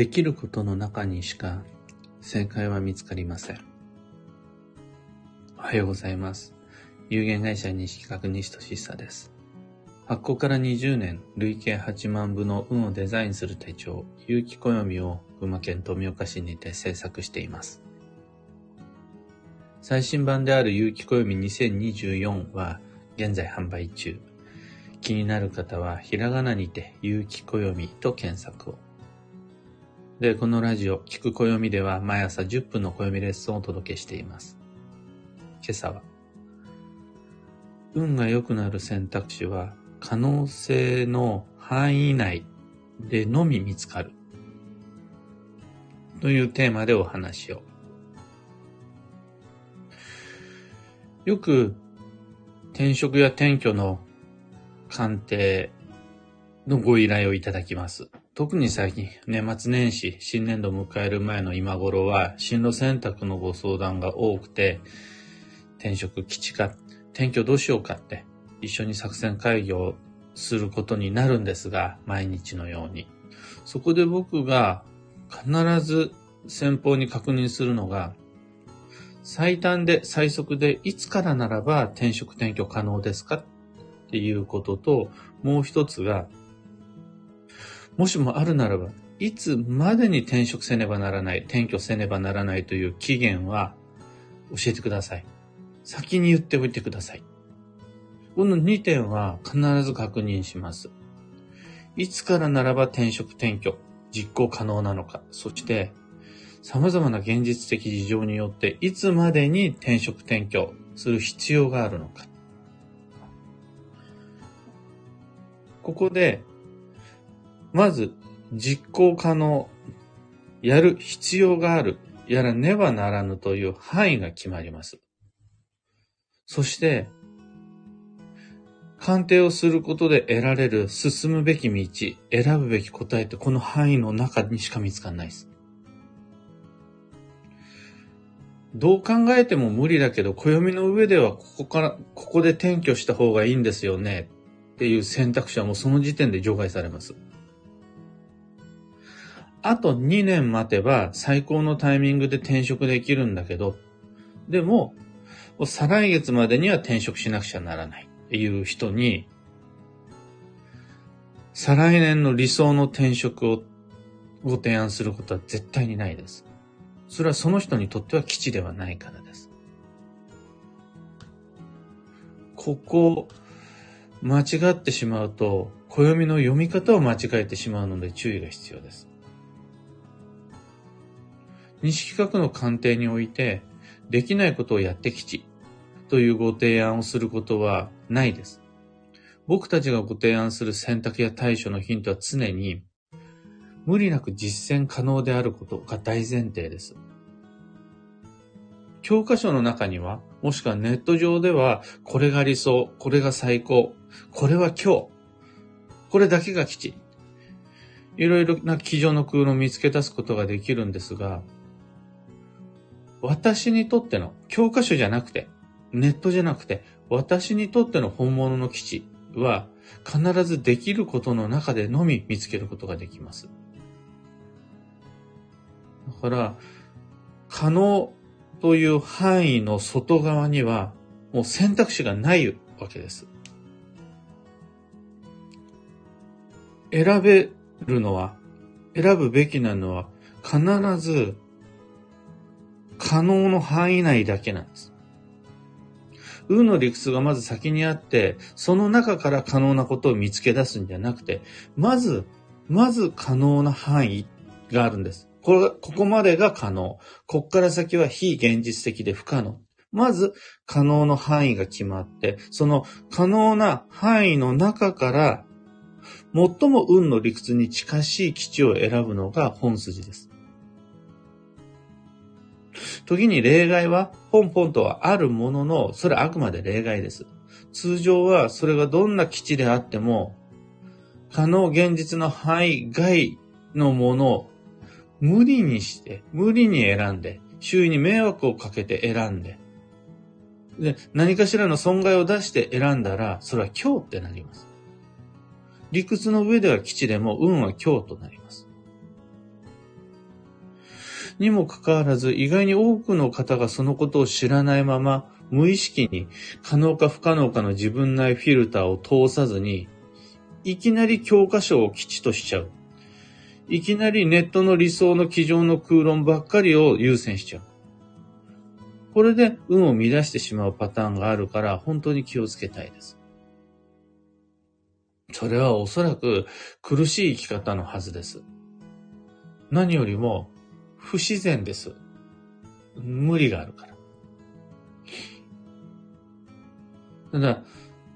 できることの中にしか正解は見つかりません。おはようございます。有限会社西企画西俊久です。発行から20年、累計8万部の運をデザインする手帳、有機暦を群馬県富岡市にて制作しています。最新版である有機暦2024は現在販売中。気になる方はひらがなにて有機暦と検索を。で、このラジオ、聞く暦では毎朝10分の暦レッスンをお届けしています。今朝は、運が良くなる選択肢は可能性の範囲内でのみ見つかる。というテーマでお話を。よく転職や転居の鑑定のご依頼をいただきます。特に最近、年末年始、新年度を迎える前の今頃は、進路選択のご相談が多くて、転職基地か、転居どうしようかって、一緒に作戦会議をすることになるんですが、毎日のように。そこで僕が必ず先方に確認するのが、最短で最速でいつからならば転職転居可能ですかっていうことと、もう一つが、もしもあるならば、いつまでに転職せねばならない、転居せねばならないという期限は教えてください。先に言っておいてください。この2点は必ず確認します。いつからならば転職転居、実行可能なのか、そして様々な現実的事情によっていつまでに転職転居する必要があるのか。ここで、まず実行可能、やる必要がある、やらねばならぬという範囲が決まります。そして、鑑定をすることで得られる進むべき道、選ぶべき答えってこの範囲の中にしか見つかんないです。どう考えても無理だけど、暦の上ではここから、ここで転居した方がいいんですよねっていう選択肢はもうその時点で除外されます。あと2年待てば最高のタイミングで転職できるんだけど、でも、再来月までには転職しなくちゃならないっていう人に、再来年の理想の転職をご提案することは絶対にないです。それはその人にとっては基地ではないからです。ここ、間違ってしまうと、暦の読み方を間違えてしまうので注意が必要です。西企画の鑑定において、できないことをやってきちというご提案をすることはないです。僕たちがご提案する選択や対処のヒントは常に無理なく実践可能であることが大前提です。教科書の中には、もしくはネット上では、これが理想、これが最高、これは今日、これだけが基地。いろいろな机上の空論を見つけ出すことができるんですが、私にとっての、教科書じゃなくて、ネットじゃなくて、私にとっての本物の基地は、必ずできることの中でのみ見つけることができます。だから、可能という範囲の外側には、もう選択肢がないわけです。選べるのは、選ぶべきなのは、必ず可能の範囲内だけなんです。運の理屈がまず先にあって、その中から可能なことを見つけ出すんじゃなくて、まず、まず可能な範囲があるんです。これ、ここまでが可能。こっから先は非現実的で不可能。まず、可能の範囲が決まって、その可能な範囲の中から、最も運の理屈に近しい基地を選ぶのが本筋です。時に例外はポンポンとはあるものの、それはあくまで例外です。通常はそれがどんな基地であっても、可能現実の範囲外のものを無理にして、無理に選んで、周囲に迷惑をかけて選んで、で、何かしらの損害を出して選んだら、それは今日ってなります。理屈の上では基地でも運は今日となります。にもかかわらず、意外に多くの方がそのことを知らないまま、無意識に可能か不可能かの自分内フィルターを通さずに、いきなり教科書を基地としちゃう。いきなりネットの理想の机上の空論ばっかりを優先しちゃう。これで運を乱してしまうパターンがあるから本当に気をつけたいです。それはおそらく苦しい生き方のはずです。何よりも不自然です。無理があるから。ただ、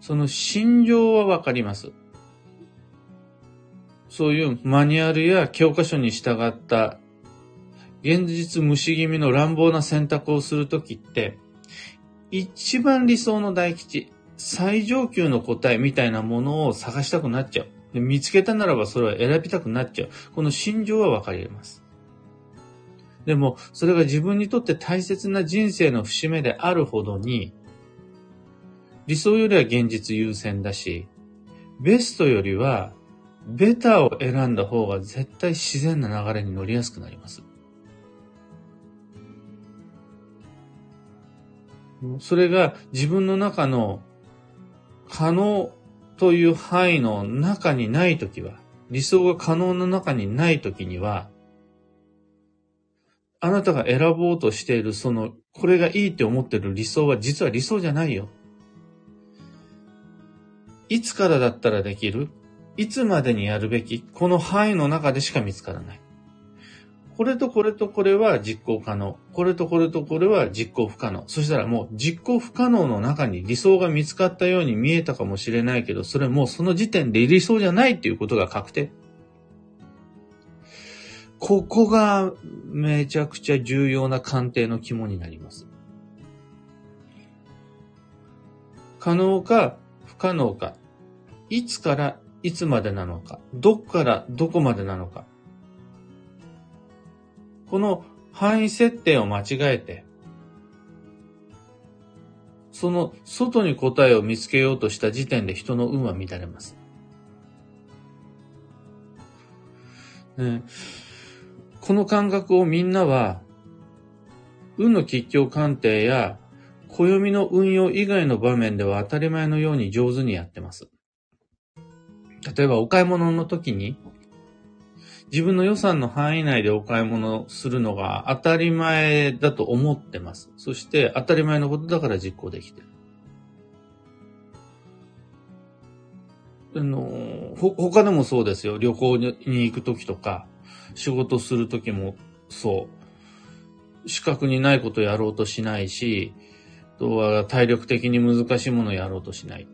その心情はわかります。そういうマニュアルや教科書に従った現実無視気味の乱暴な選択をするときって、一番理想の大吉、最上級の答えみたいなものを探したくなっちゃう。で見つけたならばそれを選びたくなっちゃう。この心情はわかります。でも、それが自分にとって大切な人生の節目であるほどに、理想よりは現実優先だし、ベストよりは、ベターを選んだ方が絶対自然な流れに乗りやすくなります。それが自分の中の可能という範囲の中にないときは、理想が可能の中にないときには、あなたが選ぼうとしているその、これがいいって思ってる理想は実は理想じゃないよ。いつからだったらできる？いつまでにやるべき？この範囲の中でしか見つからない。これとこれとこれは実行可能。これとこれとこれは実行不可能。そしたらもう実行不可能の中に理想が見つかったように見えたかもしれないけど、それもうその時点で理想じゃないっていうことが確定。ここがめちゃくちゃ重要な鑑定の肝になります。可能か不可能か、いつからいつまでなのか、どっからどこまでなのか、この範囲設定を間違えて、その外に答えを見つけようとした時点で人の運は乱れます。ね、この感覚をみんなは、運の吉祥鑑定や暦の運用以外の場面では当たり前のように上手にやってます。例えばお買い物の時に自分の予算の範囲内でお買い物するのが当たり前だと思ってます。そして当たり前のことだから実行できてる。あの、ほ、他でもそうですよ。旅行に行くときとか、仕事するときもそう。資格にないことやろうとしないし、とは体力的に難しいものをやろうとしない。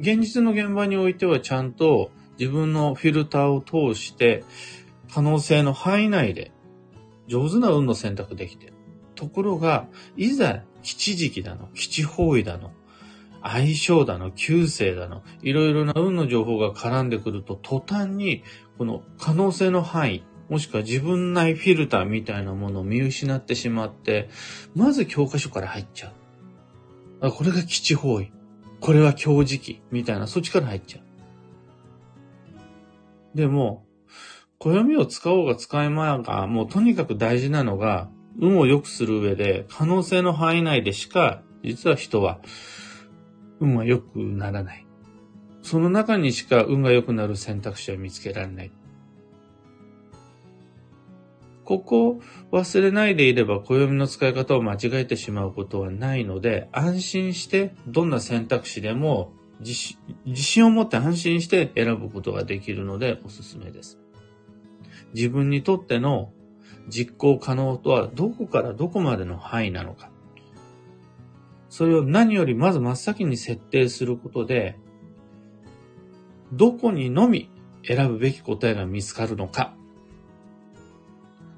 現実の現場においてはちゃんと自分のフィルターを通して、可能性の範囲内で上手な運の選択できてる。ところが、いざ基地時期だの、基地方位だの、相性だの、旧世だの、いろいろな運の情報が絡んでくると、途端に、この可能性の範囲、もしくは自分内フィルターみたいなものを見失ってしまって、まず教科書から入っちゃう。これが基地方位。これは強時期。みたいな、そっちから入っちゃう。でも、暦を使おうが使いまいが、もうとにかく大事なのが、運を良くする上で、可能性の範囲内でしか、実は人は、運は良くならない。その中にしか運が良くなる選択肢は見つけられない。ここを忘れないでいれば暦の使い方を間違えてしまうことはないので、安心してどんな選択肢でも自信を持って安心して選ぶことができるのでおすすめです。自分にとっての実行可能とはどこからどこまでの範囲なのか。それを何よりまず真っ先に設定することで、どこにのみ選ぶべき答えが見つかるのか。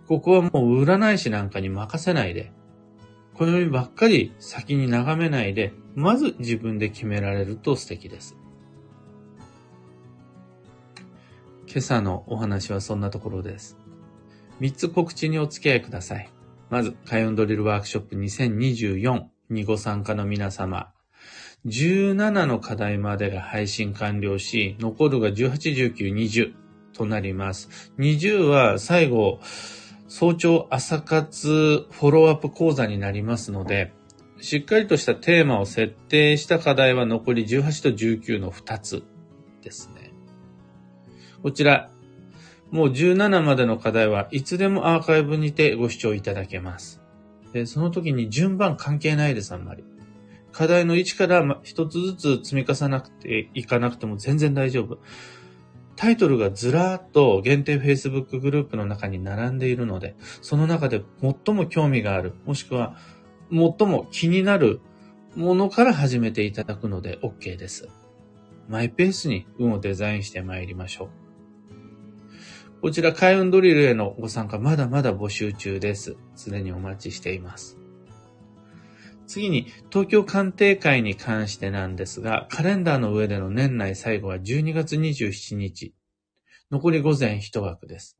ここはもう占い師なんかに任せないで、暦ばっかり先に眺めないで、まず自分で決められると素敵です。今朝のお話はそんなところです。3つ告知にお付き合いください。まず、開運ドリルワークショップ2024にご参加の皆様。17の課題までが配信完了し、残るが18、19、20となります。20は最後、早朝朝活フォローアップ講座になりますので、しっかりとしたテーマを設定した課題は残り18と19の2つですね。こちら、もう17までの課題はいつでもアーカイブにてご視聴いただけます。で、その時に順番関係ないです、あんまり。課題の1から一つずつ積み重なくていかなくても全然大丈夫。タイトルがずらーっと限定 Facebook グループの中に並んでいるので、その中で最も興味がある、もしくは最も気になるものから始めていただくので OK です。マイペースに運をデザインして参りましょう。こちら開運ドリルへのご参加まだまだ募集中です。すでにお待ちしています。次に、東京鑑定会に関してなんですが、カレンダーの上での年内最後は12月27日。残り午前1枠です。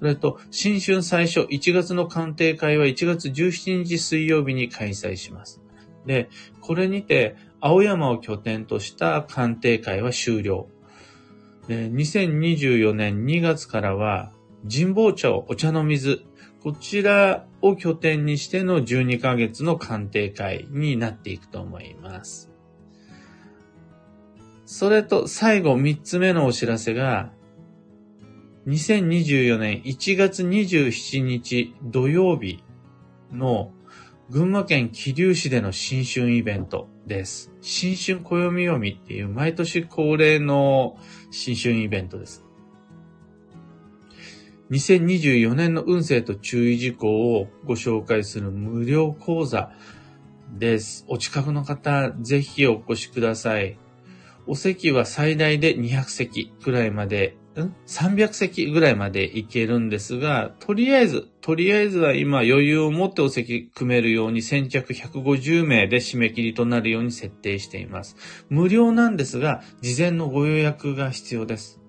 それと、新春最初、1月の鑑定会は1月17日水曜日に開催します。で、これにて、青山を拠点とした鑑定会は終了。2024年2月からは、神保町お茶の水、こちらを拠点にしての12ヶ月の鑑定会になっていくと思います。それと最後3つ目のお知らせが、2024年1月27日土曜日の群馬県桐生市での新春イベントです。新春暦読みっていう毎年恒例の新春イベントです。2024年の運勢と注意事項をご紹介する無料講座です。お近くの方、ぜひお越しください。お席は最大で200席くらいまで ?300 席ぐらいまで行けるんですが、とりあえず、とりあえずは今余裕を持ってお席組めるように先着150名で締め切りとなるように設定しています。無料なんですが、事前のご予約が必要です。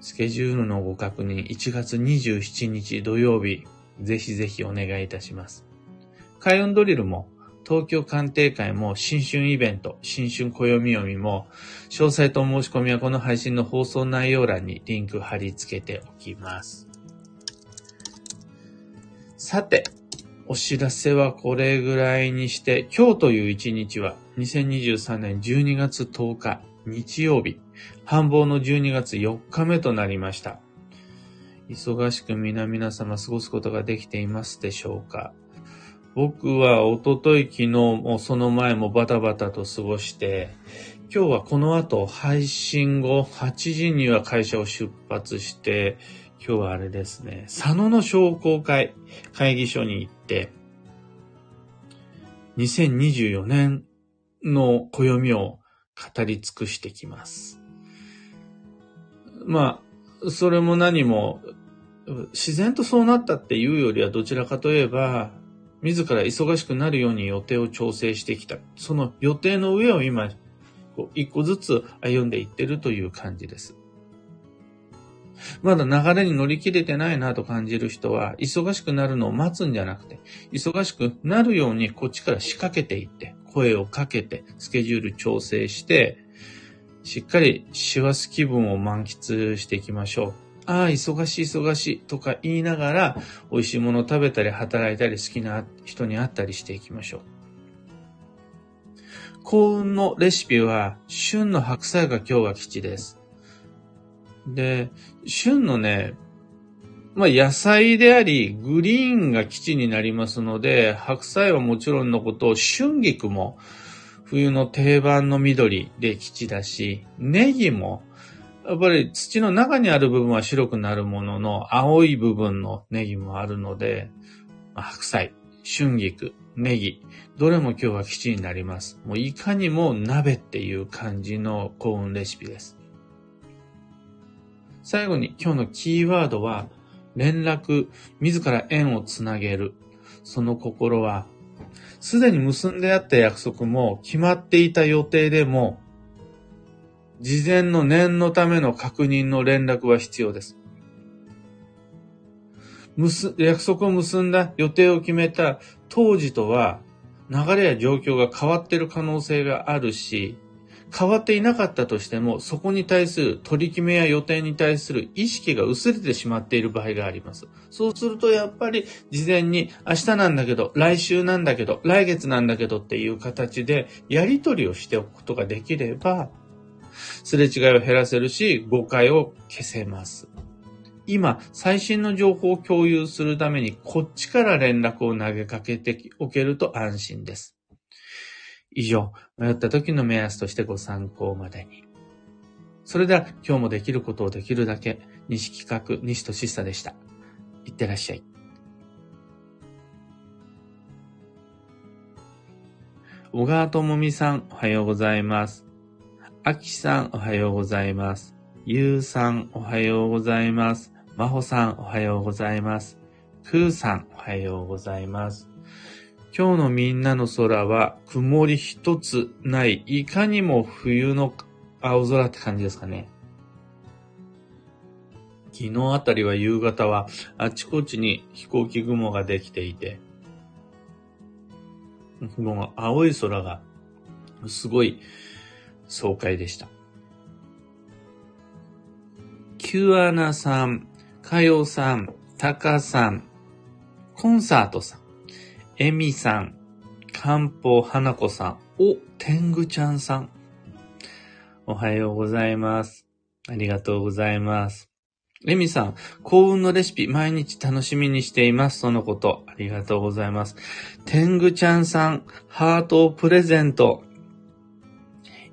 スケジュールのご確認、1月27日土曜日、ぜひぜひお願いいたします。開運ドリルも東京鑑定会も新春イベント、新春暦読みも、詳細と申し込みはこの配信の放送内容欄にリンク貼り付けておきます。さて、お知らせはこれぐらいにして、今日という一日は2023年12月10日日曜日、繁忙の12月4日目となりました。忙しく皆々様過ごすことができていますでしょうか？僕はおととい昨日もその前もバタバタと過ごして、今日はこの後配信後8時には会社を出発して、今日はあれですね、佐野の商工会会議所に行って、2024年の暦を語り尽くしてきます。まあ、それも何も、自然とそうなったっていうよりはどちらかといえば、自ら忙しくなるように予定を調整してきた。その予定の上を今、一個ずつ歩んでいってるという感じです。まだ流れに乗り切れてないなと感じる人は、忙しくなるのを待つんじゃなくて、忙しくなるようにこっちから仕掛けていって、声をかけて、スケジュール調整して、しっかり師走気分を満喫していきましょう。ああ、忙しい忙しいとか言いながら、美味しいものを食べたり、働いたり、好きな人に会ったりしていきましょう。幸運のレシピは、旬の白菜が今日は吉です。で、旬のね、まあ野菜であり、グリーンが基地になりますので、白菜はもちろんのこと、春菊も冬の定番の緑で基地だし、ネギもやっぱり土の中にある部分は白くなるものの、青い部分のネギもあるので、白菜、春菊、ネギ、どれも今日は基地になります。もういかにも鍋っていう感じの幸運レシピです。最後に今日のキーワードは、連絡、自ら縁をつなげる。その心は、すでに結んであった約束も決まっていた予定でも事前の念のための確認の連絡は必要です。約束を結んだ予定を決めた当時とは流れや状況が変わっている可能性があるし、変わっていなかったとしても、そこに対する取り決めや予定に対する意識が薄れてしまっている場合があります。そうするとやっぱり事前に明日なんだけど、来週なんだけど、来月なんだけどっていう形でやり取りをしておくことができれば、すれ違いを減らせるし、誤解を消せます。今、最新の情報を共有するために、こっちから連絡を投げかけておけると安心です。以上、迷った時の目安としてご参考までに。それでは、今日もできることをできるだけ、西企画、西俊久でした。いってらっしゃい。小川智美さん、おはようございます。あきさん、おはようございます。ゆうさん、おはようございます。まほさん、おはようございます。くーさん、おはようございます。今日のみんなの空は曇り一つない、いかにも冬の青空って感じですかね。昨日あたりは夕方はあちこちに飛行機雲ができていて、もう青い空がすごい爽快でした。キュアナさん、かよさん、たかさん、コンサートさん、えみさん、かんぽはなこさん、お、てんぐちゃんさん。おはようございます。ありがとうございます。えみさん、幸運のレシピ、毎日楽しみにしています。そのこと。ありがとうございます。てんぐちゃんさん、ハートをプレゼント。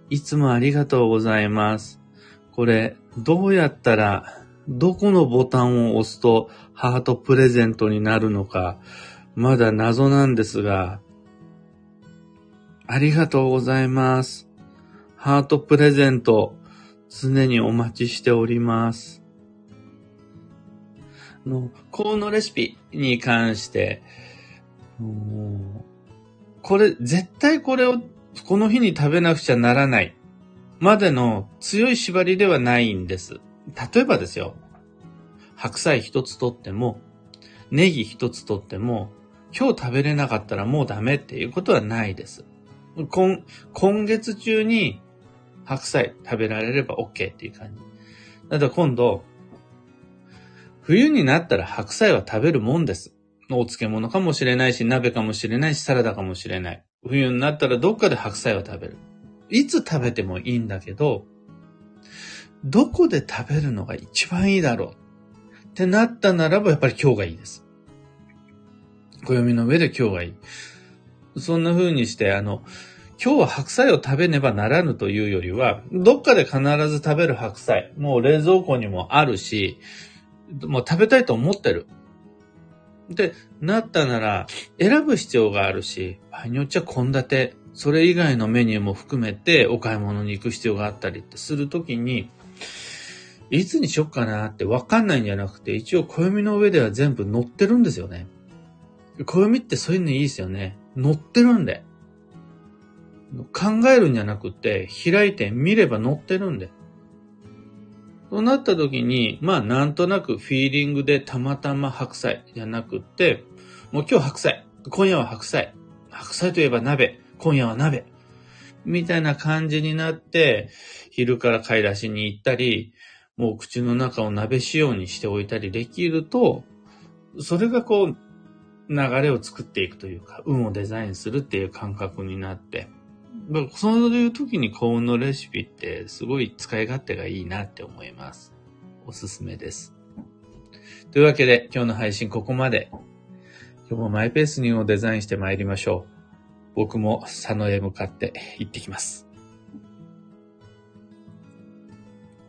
いつもありがとうございます。これ、どうやったらどこのボタンを押すとハートプレゼントになるのか、まだ謎なんですが、ありがとうございます。ハートプレゼント、常にお待ちしております。の、このレシピに関して、これ、絶対これをこの日に食べなくちゃならないまでの強い縛りではないんです。例えばですよ、白菜一つとっても、ネギ一つとっても、今日食べれなかったらもうダメっていうことはないです。今、今月中に白菜食べられれば OK っていう感じ。だから今度、冬になったら白菜は食べるもんです。お漬物かもしれないし、鍋かもしれないし、サラダかもしれない。冬になったらどっかで白菜を食べる。いつ食べてもいいんだけど、どこで食べるのが一番いいだろうってなったならば、やっぱり今日がいいです。暦の上で今日がいい。そんな風にして、あの、今日は白菜を食べねばならぬというよりは、どっかで必ず食べる白菜、もう冷蔵庫にもあるし、もう食べたいと思ってる。で、なったなら、選ぶ必要があるし、場合によっちゃ献立、それ以外のメニューも含めてお買い物に行く必要があったりってするときに、いつにしよっかなってわかんないんじゃなくて、一応暦の上では全部載ってるんですよね。暦ってそういうのいいですよね。載ってるんで。考えるんじゃなくて、開いて見れば載ってるんで。そうなった時に、まあなんとなくフィーリングでたまたま白菜じゃなくって、もう今日白菜、今夜は白菜。白菜といえば鍋、今夜は鍋。みたいな感じになって、昼から買い出しに行ったり、もう口の中を鍋仕様にしておいたりできると、それがこう、流れを作っていくというか、運をデザインするっていう感覚になって、そういう時に幸運のレシピってすごい使い勝手がいいなって思います。おすすめです。というわけで今日の配信ここまで。今日もマイペースにをデザインして参りましょう。僕も佐野へ向かって行ってきます。